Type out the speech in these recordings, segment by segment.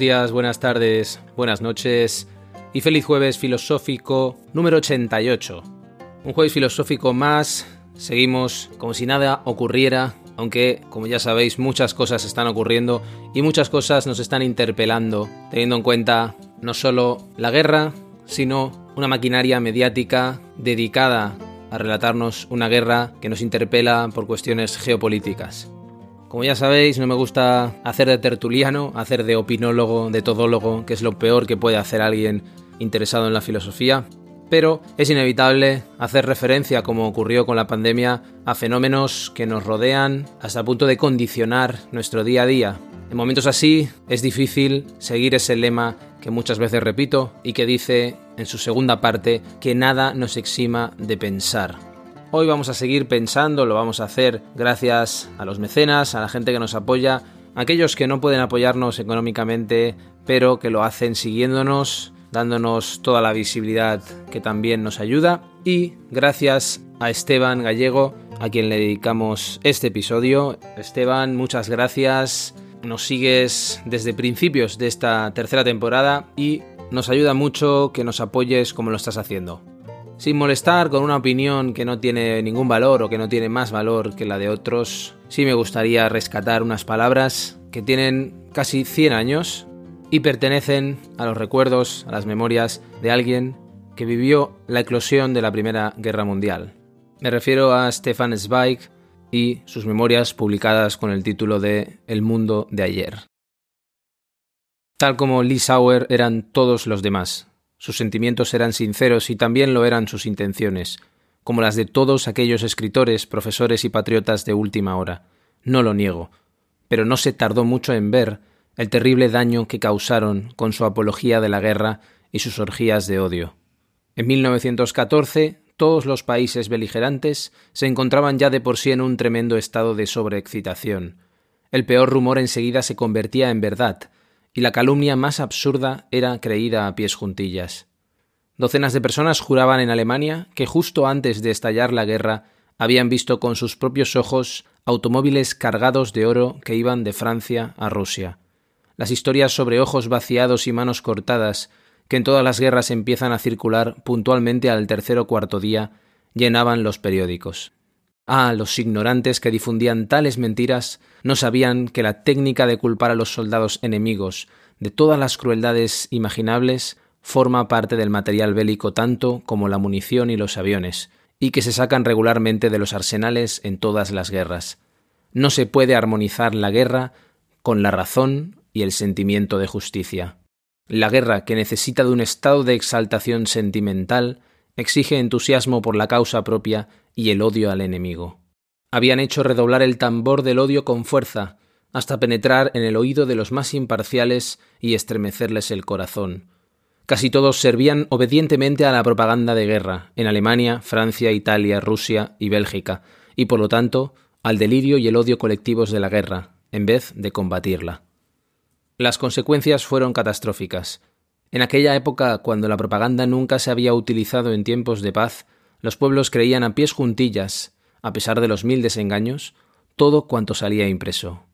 Días, buenas tardes, buenas noches y feliz jueves filosófico número 88. Un jueves filosófico más, seguimos como si nada ocurriera, aunque como ya sabéis muchas cosas están ocurriendo y muchas cosas nos están interpelando, teniendo en cuenta no solo la guerra, sino una maquinaria mediática dedicada a relatarnos una guerra que nos interpela por cuestiones geopolíticas. Como ya sabéis, no me gusta hacer de tertuliano, hacer de opinólogo, de todólogo, que es lo peor que puede hacer alguien interesado en la filosofía, pero es inevitable hacer referencia, como ocurrió con la pandemia, a fenómenos que nos rodean hasta el punto de condicionar nuestro día a día. En momentos así es difícil seguir ese lema que muchas veces repito y que dice en su segunda parte que nada nos exima de pensar. Hoy vamos a seguir pensando, lo vamos a hacer gracias a los mecenas, a la gente que nos apoya, a aquellos que no pueden apoyarnos económicamente, pero que lo hacen siguiéndonos, dándonos toda la visibilidad que también nos ayuda. Y gracias a Esteban Gallego, a quien le dedicamos este episodio. Esteban, muchas gracias. Nos sigues desde principios de esta tercera temporada y nos ayuda mucho que nos apoyes como lo estás haciendo sin molestar con una opinión que no tiene ningún valor o que no tiene más valor que la de otros, sí me gustaría rescatar unas palabras que tienen casi 100 años y pertenecen a los recuerdos, a las memorias de alguien que vivió la eclosión de la Primera Guerra Mundial. Me refiero a Stefan Zweig y sus memorias publicadas con el título de El mundo de ayer. Tal como Lee Sauer eran todos los demás, sus sentimientos eran sinceros y también lo eran sus intenciones, como las de todos aquellos escritores, profesores y patriotas de última hora. No lo niego, pero no se tardó mucho en ver el terrible daño que causaron con su apología de la guerra y sus orgías de odio. En 1914, todos los países beligerantes se encontraban ya de por sí en un tremendo estado de sobreexcitación. El peor rumor enseguida se convertía en verdad, y la calumnia más absurda era creída a pies juntillas. Docenas de personas juraban en Alemania que justo antes de estallar la guerra habían visto con sus propios ojos automóviles cargados de oro que iban de Francia a Rusia. Las historias sobre ojos vaciados y manos cortadas, que en todas las guerras empiezan a circular puntualmente al tercer o cuarto día, llenaban los periódicos. Ah, los ignorantes que difundían tales mentiras no sabían que la técnica de culpar a los soldados enemigos de todas las crueldades imaginables forma parte del material bélico tanto como la munición y los aviones, y que se sacan regularmente de los arsenales en todas las guerras. No se puede armonizar la guerra con la razón y el sentimiento de justicia. La guerra, que necesita de un estado de exaltación sentimental, exige entusiasmo por la causa propia y el odio al enemigo. Habían hecho redoblar el tambor del odio con fuerza, hasta penetrar en el oído de los más imparciales y estremecerles el corazón. Casi todos servían obedientemente a la propaganda de guerra, en Alemania, Francia, Italia, Rusia y Bélgica, y por lo tanto al delirio y el odio colectivos de la guerra, en vez de combatirla. Las consecuencias fueron catastróficas. En aquella época, cuando la propaganda nunca se había utilizado en tiempos de paz, los pueblos creían a pies juntillas, a pesar de los mil desengaños, todo cuanto salía impreso.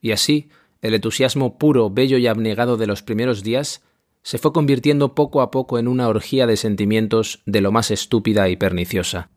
Y así, el entusiasmo puro, bello y abnegado de los primeros días se fue convirtiendo poco a poco en una orgía de sentimientos de lo más estúpida y perniciosa.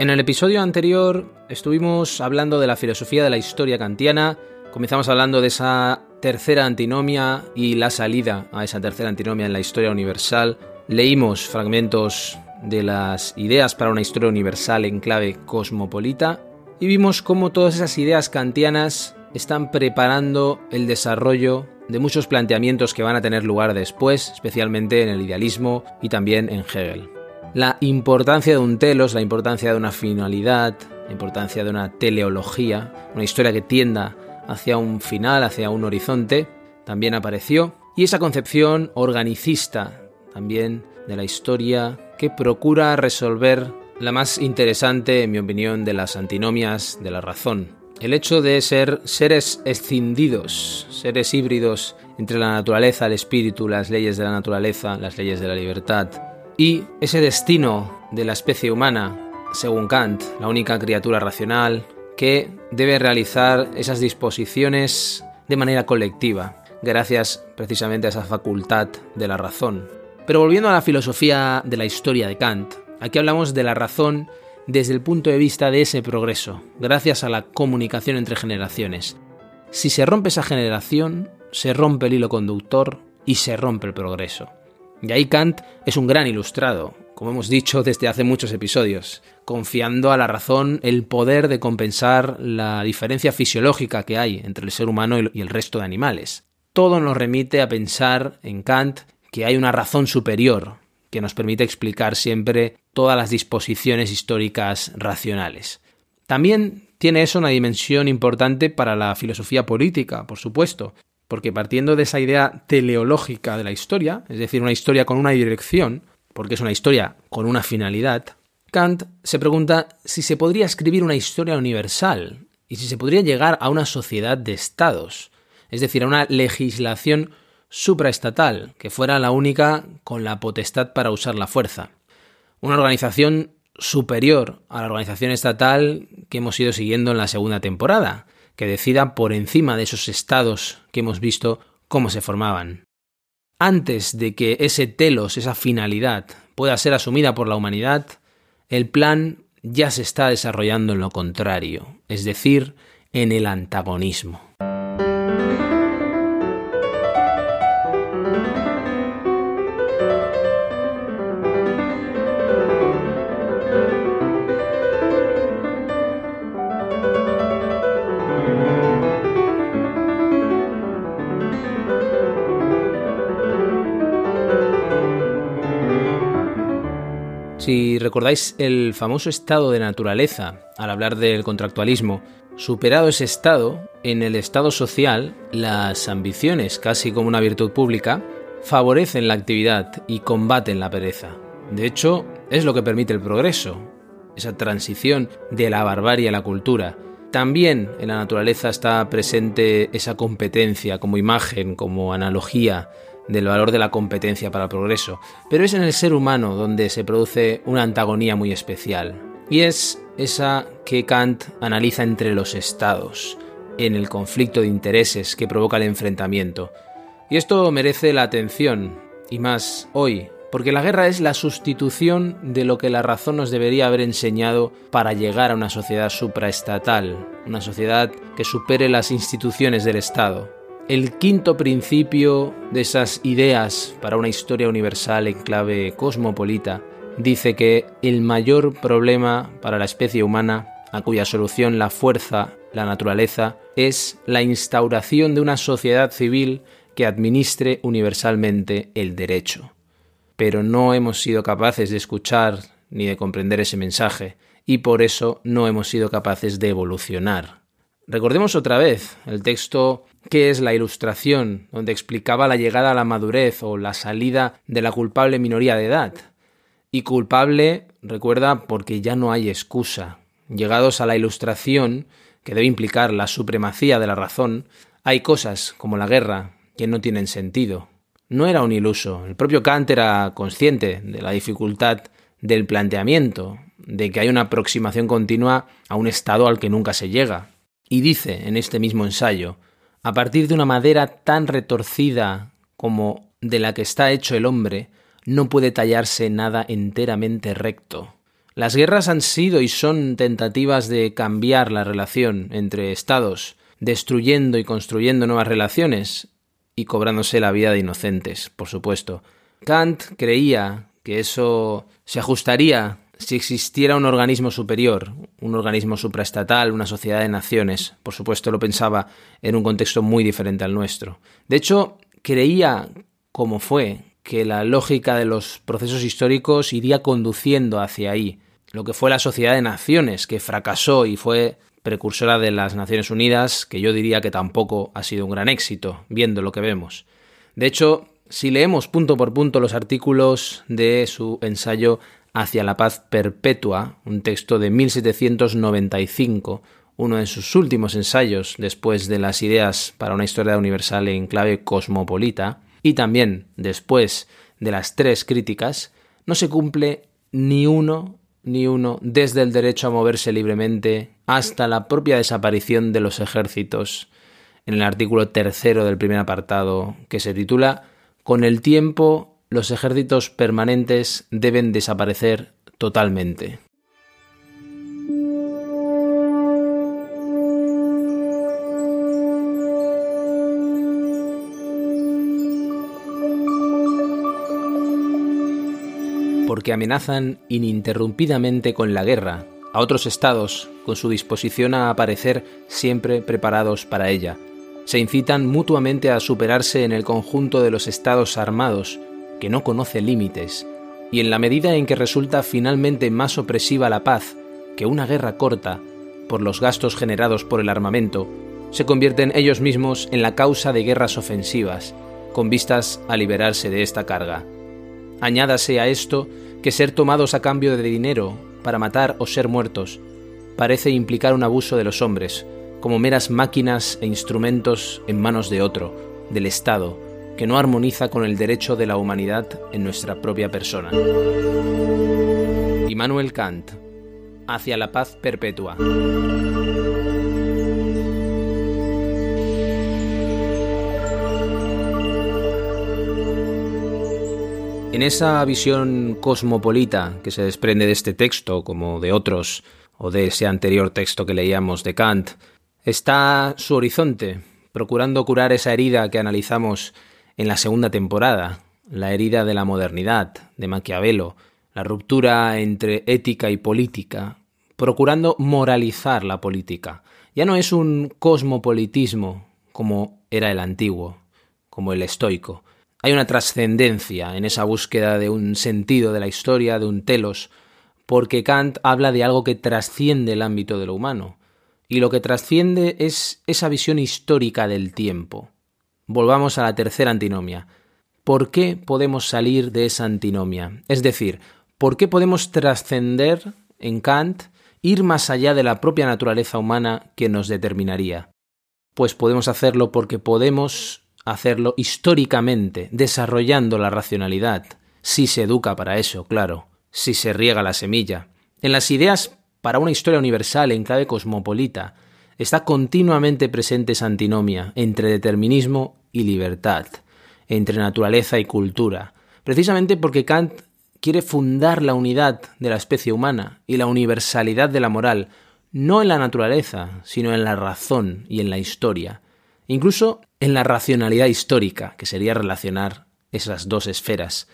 En el episodio anterior estuvimos hablando de la filosofía de la historia kantiana, comenzamos hablando de esa tercera antinomia y la salida a esa tercera antinomia en la historia universal, leímos fragmentos de las ideas para una historia universal en clave cosmopolita y vimos cómo todas esas ideas kantianas están preparando el desarrollo de muchos planteamientos que van a tener lugar después, especialmente en el idealismo y también en Hegel. La importancia de un telos, la importancia de una finalidad, la importancia de una teleología, una historia que tienda hacia un final, hacia un horizonte, también apareció, y esa concepción organicista también de la historia que procura resolver la más interesante, en mi opinión, de las antinomias de la razón. El hecho de ser seres escindidos, seres híbridos entre la naturaleza, el espíritu, las leyes de la naturaleza, las leyes de la libertad, y ese destino de la especie humana, según Kant, la única criatura racional, que debe realizar esas disposiciones de manera colectiva, gracias precisamente a esa facultad de la razón. Pero volviendo a la filosofía de la historia de Kant, aquí hablamos de la razón desde el punto de vista de ese progreso, gracias a la comunicación entre generaciones. Si se rompe esa generación, se rompe el hilo conductor y se rompe el progreso. Y ahí Kant es un gran ilustrado, como hemos dicho desde hace muchos episodios, confiando a la razón el poder de compensar la diferencia fisiológica que hay entre el ser humano y el resto de animales. Todo nos remite a pensar en Kant que hay una razón superior que nos permite explicar siempre todas las disposiciones históricas racionales. También tiene eso una dimensión importante para la filosofía política, por supuesto, porque partiendo de esa idea teleológica de la historia, es decir, una historia con una dirección, porque es una historia con una finalidad, Kant se pregunta si se podría escribir una historia universal y si se podría llegar a una sociedad de estados, es decir, a una legislación supraestatal, que fuera la única con la potestad para usar la fuerza. Una organización superior a la organización estatal que hemos ido siguiendo en la segunda temporada, que decida por encima de esos estados que hemos visto cómo se formaban. Antes de que ese telos, esa finalidad, pueda ser asumida por la humanidad, el plan ya se está desarrollando en lo contrario, es decir, en el antagonismo. Si recordáis el famoso estado de naturaleza al hablar del contractualismo, superado ese estado, en el estado social, las ambiciones, casi como una virtud pública, favorecen la actividad y combaten la pereza. De hecho, es lo que permite el progreso, esa transición de la barbarie a la cultura. También en la naturaleza está presente esa competencia como imagen, como analogía del valor de la competencia para el progreso, pero es en el ser humano donde se produce una antagonía muy especial, y es esa que Kant analiza entre los estados, en el conflicto de intereses que provoca el enfrentamiento. Y esto merece la atención, y más hoy, porque la guerra es la sustitución de lo que la razón nos debería haber enseñado para llegar a una sociedad supraestatal, una sociedad que supere las instituciones del Estado. El quinto principio de esas ideas para una historia universal en clave cosmopolita dice que el mayor problema para la especie humana, a cuya solución la fuerza, la naturaleza, es la instauración de una sociedad civil que administre universalmente el derecho. Pero no hemos sido capaces de escuchar ni de comprender ese mensaje, y por eso no hemos sido capaces de evolucionar. Recordemos otra vez el texto que es la ilustración, donde explicaba la llegada a la madurez o la salida de la culpable minoría de edad. Y culpable, recuerda, porque ya no hay excusa. Llegados a la ilustración, que debe implicar la supremacía de la razón, hay cosas, como la guerra, que no tienen sentido. No era un iluso. El propio Kant era consciente de la dificultad del planteamiento, de que hay una aproximación continua a un estado al que nunca se llega. Y dice en este mismo ensayo, a partir de una madera tan retorcida como de la que está hecho el hombre, no puede tallarse nada enteramente recto. Las guerras han sido y son tentativas de cambiar la relación entre estados, destruyendo y construyendo nuevas relaciones y cobrándose la vida de inocentes, por supuesto. Kant creía que eso se ajustaría si existiera un organismo superior, un organismo supraestatal, una sociedad de naciones. Por supuesto, lo pensaba en un contexto muy diferente al nuestro. De hecho, creía, como fue, que la lógica de los procesos históricos iría conduciendo hacia ahí. Lo que fue la sociedad de naciones, que fracasó y fue precursora de las Naciones Unidas, que yo diría que tampoco ha sido un gran éxito, viendo lo que vemos. De hecho, si leemos punto por punto los artículos de su ensayo hacia la paz perpetua, un texto de 1795, uno de sus últimos ensayos después de las ideas para una historia universal en clave cosmopolita, y también después de las tres críticas, no se cumple ni uno ni uno desde el derecho a moverse libremente hasta la propia desaparición de los ejércitos en el artículo tercero del primer apartado que se titula Con el tiempo los ejércitos permanentes deben desaparecer totalmente. porque amenazan ininterrumpidamente con la guerra a otros estados con su disposición a aparecer siempre preparados para ella. Se incitan mutuamente a superarse en el conjunto de los estados armados que no conoce límites, y en la medida en que resulta finalmente más opresiva la paz que una guerra corta, por los gastos generados por el armamento, se convierten ellos mismos en la causa de guerras ofensivas, con vistas a liberarse de esta carga. Añádase a esto que ser tomados a cambio de dinero para matar o ser muertos parece implicar un abuso de los hombres, como meras máquinas e instrumentos en manos de otro, del Estado, que no armoniza con el derecho de la humanidad en nuestra propia persona. Immanuel Kant, hacia la paz perpetua. En esa visión cosmopolita que se desprende de este texto, como de otros, o de ese anterior texto que leíamos de Kant, está su horizonte, procurando curar esa herida que analizamos en la segunda temporada, la herida de la modernidad, de Maquiavelo, la ruptura entre ética y política, procurando moralizar la política. Ya no es un cosmopolitismo como era el antiguo, como el estoico. Hay una trascendencia en esa búsqueda de un sentido de la historia, de un telos, porque Kant habla de algo que trasciende el ámbito de lo humano, y lo que trasciende es esa visión histórica del tiempo. Volvamos a la tercera antinomia. ¿Por qué podemos salir de esa antinomia? Es decir, ¿por qué podemos trascender en Kant, ir más allá de la propia naturaleza humana que nos determinaría? Pues podemos hacerlo porque podemos hacerlo históricamente, desarrollando la racionalidad, si se educa para eso, claro, si se riega la semilla. En las ideas para una historia universal en clave cosmopolita, está continuamente presente esa antinomia entre determinismo y libertad, entre naturaleza y cultura, precisamente porque Kant quiere fundar la unidad de la especie humana y la universalidad de la moral, no en la naturaleza, sino en la razón y en la historia, incluso en la racionalidad histórica, que sería relacionar esas dos esferas,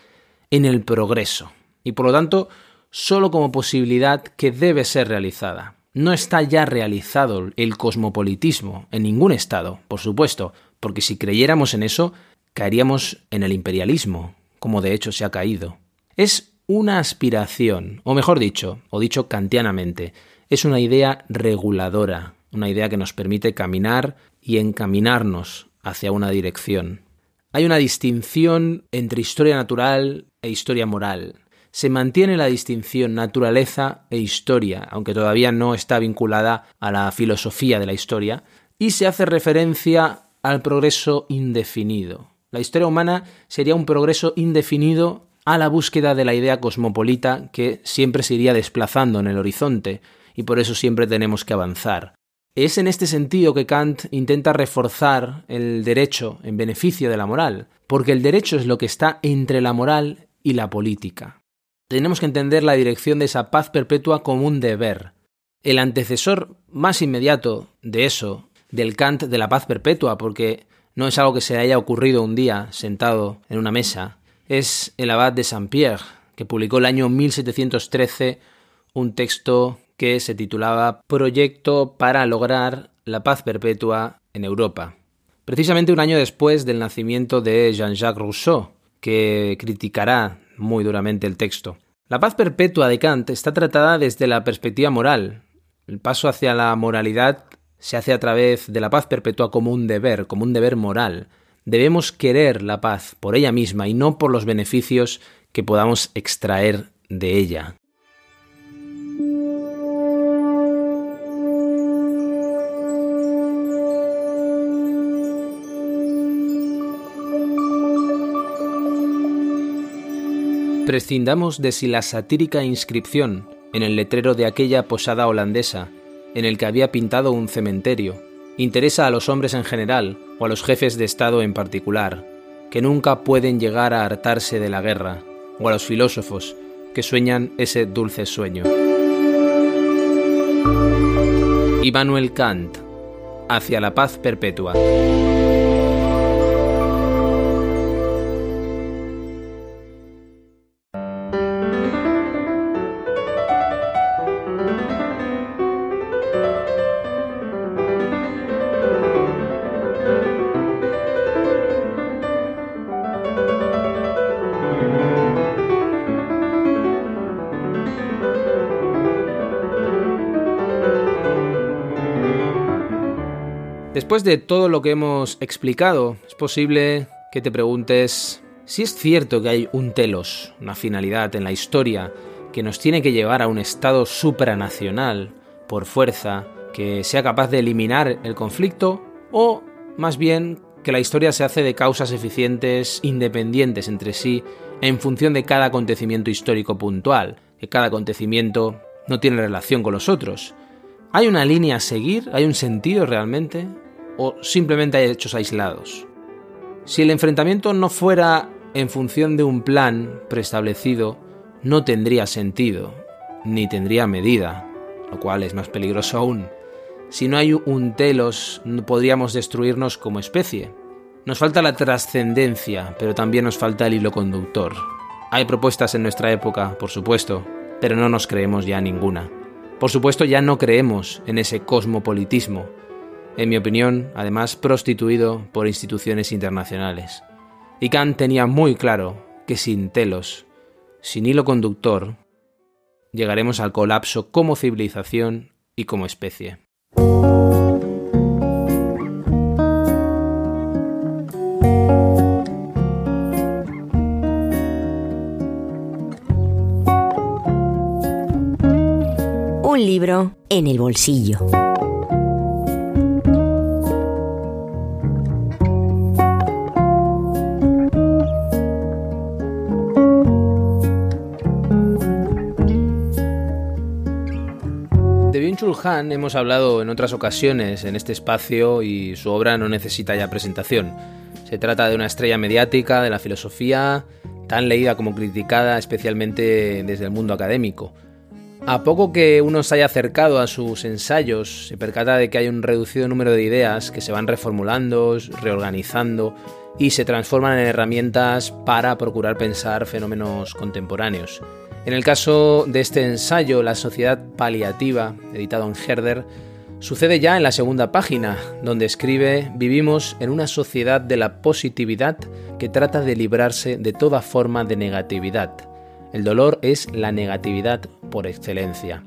en el progreso, y por lo tanto sólo como posibilidad que debe ser realizada. No está ya realizado el cosmopolitismo en ningún estado, por supuesto, porque si creyéramos en eso, caeríamos en el imperialismo, como de hecho se ha caído. Es una aspiración, o mejor dicho, o dicho kantianamente, es una idea reguladora, una idea que nos permite caminar y encaminarnos hacia una dirección. Hay una distinción entre historia natural e historia moral. Se mantiene la distinción naturaleza e historia, aunque todavía no está vinculada a la filosofía de la historia, y se hace referencia al progreso indefinido. La historia humana sería un progreso indefinido a la búsqueda de la idea cosmopolita que siempre se iría desplazando en el horizonte, y por eso siempre tenemos que avanzar. Es en este sentido que Kant intenta reforzar el derecho en beneficio de la moral, porque el derecho es lo que está entre la moral y la política. Tenemos que entender la dirección de esa paz perpetua como un deber. El antecesor más inmediato de eso del Kant de la paz perpetua, porque no es algo que se haya ocurrido un día sentado en una mesa, es el abad de Saint-Pierre, que publicó el año 1713 un texto que se titulaba Proyecto para lograr la paz perpetua en Europa. Precisamente un año después del nacimiento de Jean-Jacques Rousseau, que criticará muy duramente el texto. La paz perpetua de Kant está tratada desde la perspectiva moral. El paso hacia la moralidad se hace a través de la paz perpetua como un deber, como un deber moral. Debemos querer la paz por ella misma y no por los beneficios que podamos extraer de ella. Prescindamos de si la satírica inscripción en el letrero de aquella posada holandesa, en el que había pintado un cementerio, interesa a los hombres en general o a los jefes de Estado en particular, que nunca pueden llegar a hartarse de la guerra, o a los filósofos que sueñan ese dulce sueño. Immanuel Kant, hacia la paz perpetua. Después de todo lo que hemos explicado, es posible que te preguntes si es cierto que hay un telos, una finalidad en la historia que nos tiene que llevar a un estado supranacional por fuerza que sea capaz de eliminar el conflicto o más bien que la historia se hace de causas eficientes independientes entre sí en función de cada acontecimiento histórico puntual, que cada acontecimiento no tiene relación con los otros. ¿Hay una línea a seguir? ¿Hay un sentido realmente? O simplemente hay hechos aislados. Si el enfrentamiento no fuera en función de un plan preestablecido, no tendría sentido, ni tendría medida, lo cual es más peligroso aún. Si no hay un telos, podríamos destruirnos como especie. Nos falta la trascendencia, pero también nos falta el hilo conductor. Hay propuestas en nuestra época, por supuesto, pero no nos creemos ya ninguna. Por supuesto, ya no creemos en ese cosmopolitismo, en mi opinión, además prostituido por instituciones internacionales. Y Kant tenía muy claro que sin telos, sin hilo conductor, llegaremos al colapso como civilización y como especie. Un libro en el bolsillo. Han hemos hablado en otras ocasiones en este espacio y su obra no necesita ya presentación. Se trata de una estrella mediática de la filosofía, tan leída como criticada, especialmente desde el mundo académico. A poco que uno se haya acercado a sus ensayos, se percata de que hay un reducido número de ideas que se van reformulando, reorganizando y se transforman en herramientas para procurar pensar fenómenos contemporáneos. En el caso de este ensayo, La Sociedad Paliativa, editado en Herder, sucede ya en la segunda página, donde escribe Vivimos en una sociedad de la positividad que trata de librarse de toda forma de negatividad. El dolor es la negatividad por excelencia.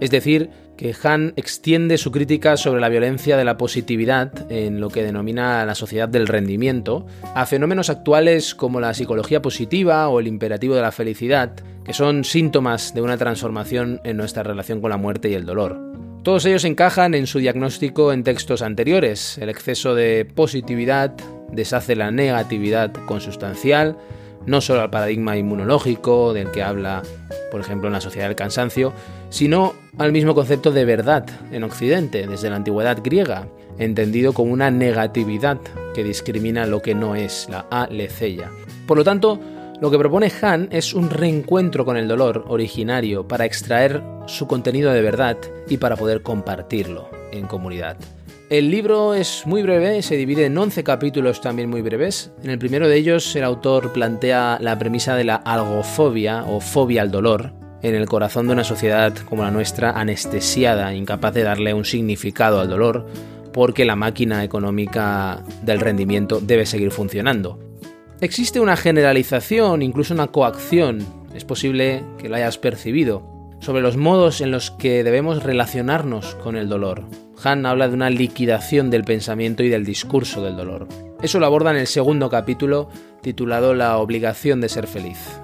Es decir, que Han extiende su crítica sobre la violencia de la positividad en lo que denomina la sociedad del rendimiento a fenómenos actuales como la psicología positiva o el imperativo de la felicidad, que son síntomas de una transformación en nuestra relación con la muerte y el dolor. Todos ellos encajan en su diagnóstico en textos anteriores. El exceso de positividad deshace la negatividad consustancial, no solo al paradigma inmunológico del que habla, por ejemplo, en la sociedad del cansancio, sino al mismo concepto de verdad en Occidente, desde la antigüedad griega, entendido como una negatividad que discrimina lo que no es, la aletheia. Por lo tanto, lo que propone Han es un reencuentro con el dolor originario para extraer su contenido de verdad y para poder compartirlo en comunidad. El libro es muy breve, se divide en 11 capítulos también muy breves. En el primero de ellos el autor plantea la premisa de la algofobia o fobia al dolor en el corazón de una sociedad como la nuestra anestesiada, incapaz de darle un significado al dolor, porque la máquina económica del rendimiento debe seguir funcionando. Existe una generalización, incluso una coacción, es posible que lo hayas percibido, sobre los modos en los que debemos relacionarnos con el dolor. Han habla de una liquidación del pensamiento y del discurso del dolor. Eso lo aborda en el segundo capítulo titulado La obligación de ser feliz.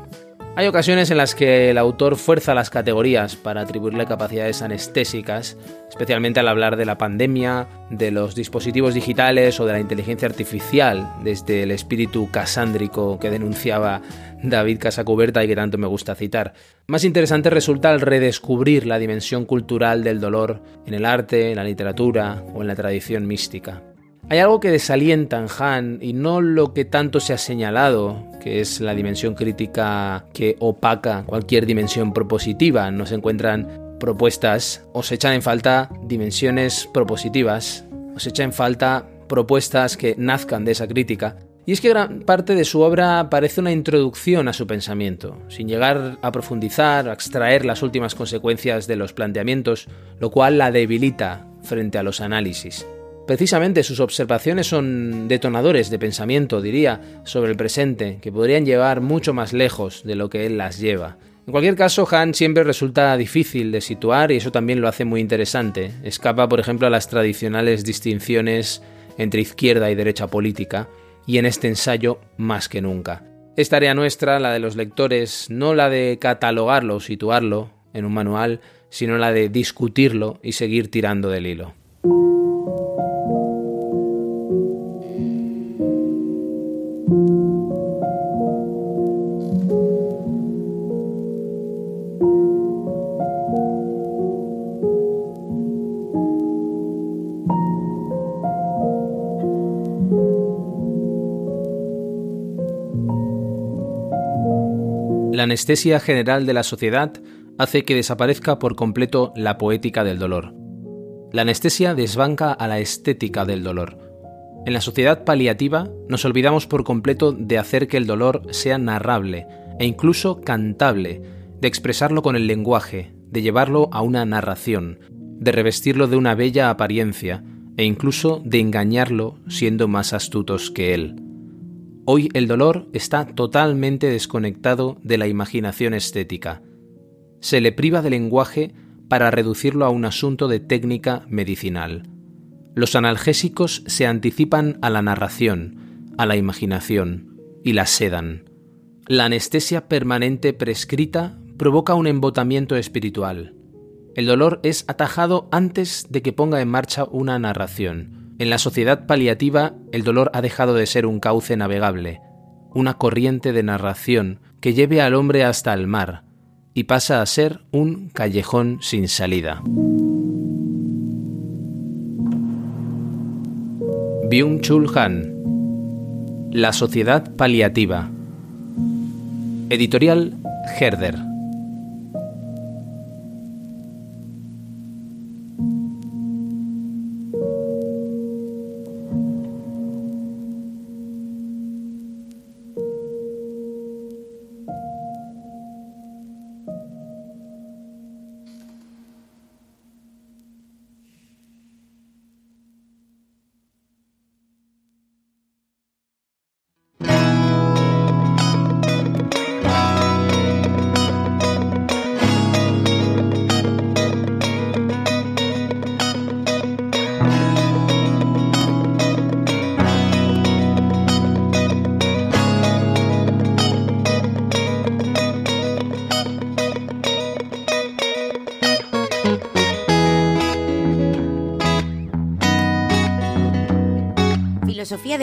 Hay ocasiones en las que el autor fuerza las categorías para atribuirle capacidades anestésicas, especialmente al hablar de la pandemia, de los dispositivos digitales o de la inteligencia artificial, desde el espíritu casándrico que denunciaba David Casacuberta y que tanto me gusta citar. Más interesante resulta el redescubrir la dimensión cultural del dolor en el arte, en la literatura o en la tradición mística. Hay algo que desalienta en Han y no lo que tanto se ha señalado, que es la dimensión crítica que opaca cualquier dimensión propositiva. No se encuentran propuestas o se echan en falta dimensiones propositivas, o se echan en falta propuestas que nazcan de esa crítica. Y es que gran parte de su obra parece una introducción a su pensamiento, sin llegar a profundizar, a extraer las últimas consecuencias de los planteamientos, lo cual la debilita frente a los análisis. Precisamente sus observaciones son detonadores de pensamiento, diría, sobre el presente, que podrían llevar mucho más lejos de lo que él las lleva. En cualquier caso, Han siempre resulta difícil de situar y eso también lo hace muy interesante. Escapa, por ejemplo, a las tradicionales distinciones entre izquierda y derecha política, y en este ensayo más que nunca. Es tarea nuestra, la de los lectores, no la de catalogarlo o situarlo en un manual, sino la de discutirlo y seguir tirando del hilo. Anestesia general de la sociedad hace que desaparezca por completo la poética del dolor. La anestesia desbanca a la estética del dolor. En la sociedad paliativa nos olvidamos por completo de hacer que el dolor sea narrable e incluso cantable, de expresarlo con el lenguaje, de llevarlo a una narración, de revestirlo de una bella apariencia e incluso de engañarlo siendo más astutos que él. Hoy el dolor está totalmente desconectado de la imaginación estética. Se le priva de lenguaje para reducirlo a un asunto de técnica medicinal. Los analgésicos se anticipan a la narración, a la imaginación, y la sedan. La anestesia permanente prescrita provoca un embotamiento espiritual. El dolor es atajado antes de que ponga en marcha una narración en la sociedad paliativa, el dolor ha dejado de ser un cauce navegable, una corriente de narración que lleve al hombre hasta el mar, y pasa a ser un callejón sin salida. Byung-Chul Han La sociedad paliativa Editorial Herder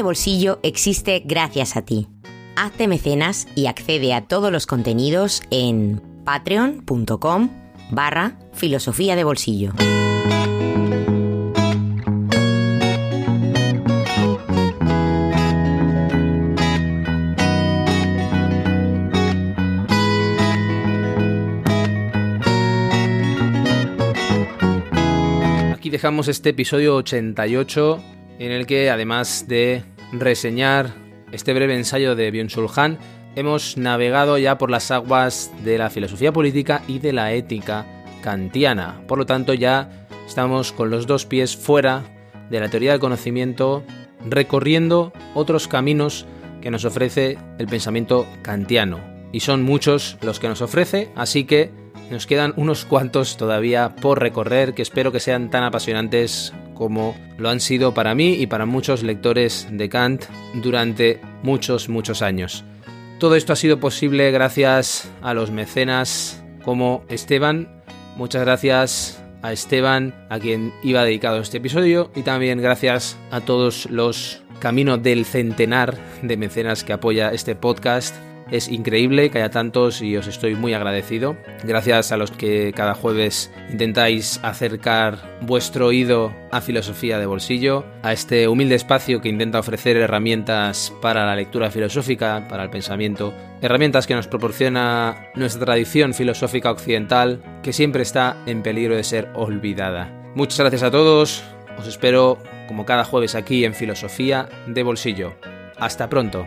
Bolsillo existe gracias a ti. Hazte mecenas y accede a todos los contenidos en patreon.com barra filosofía de bolsillo. dejamos este episodio 88 en el que además de reseñar este breve ensayo de Byung-Chul Han, hemos navegado ya por las aguas de la filosofía política y de la ética kantiana. Por lo tanto, ya estamos con los dos pies fuera de la teoría del conocimiento, recorriendo otros caminos que nos ofrece el pensamiento kantiano. Y son muchos los que nos ofrece, así que nos quedan unos cuantos todavía por recorrer que espero que sean tan apasionantes como lo han sido para mí y para muchos lectores de Kant durante muchos, muchos años. Todo esto ha sido posible gracias a los mecenas como Esteban. Muchas gracias a Esteban, a quien iba dedicado este episodio, y también gracias a todos los Camino del Centenar de mecenas que apoya este podcast es increíble que haya tantos y os estoy muy agradecido. Gracias a los que cada jueves intentáis acercar vuestro oído a filosofía de bolsillo, a este humilde espacio que intenta ofrecer herramientas para la lectura filosófica, para el pensamiento, herramientas que nos proporciona nuestra tradición filosófica occidental que siempre está en peligro de ser olvidada. Muchas gracias a todos, os espero como cada jueves aquí en Filosofía de Bolsillo. Hasta pronto.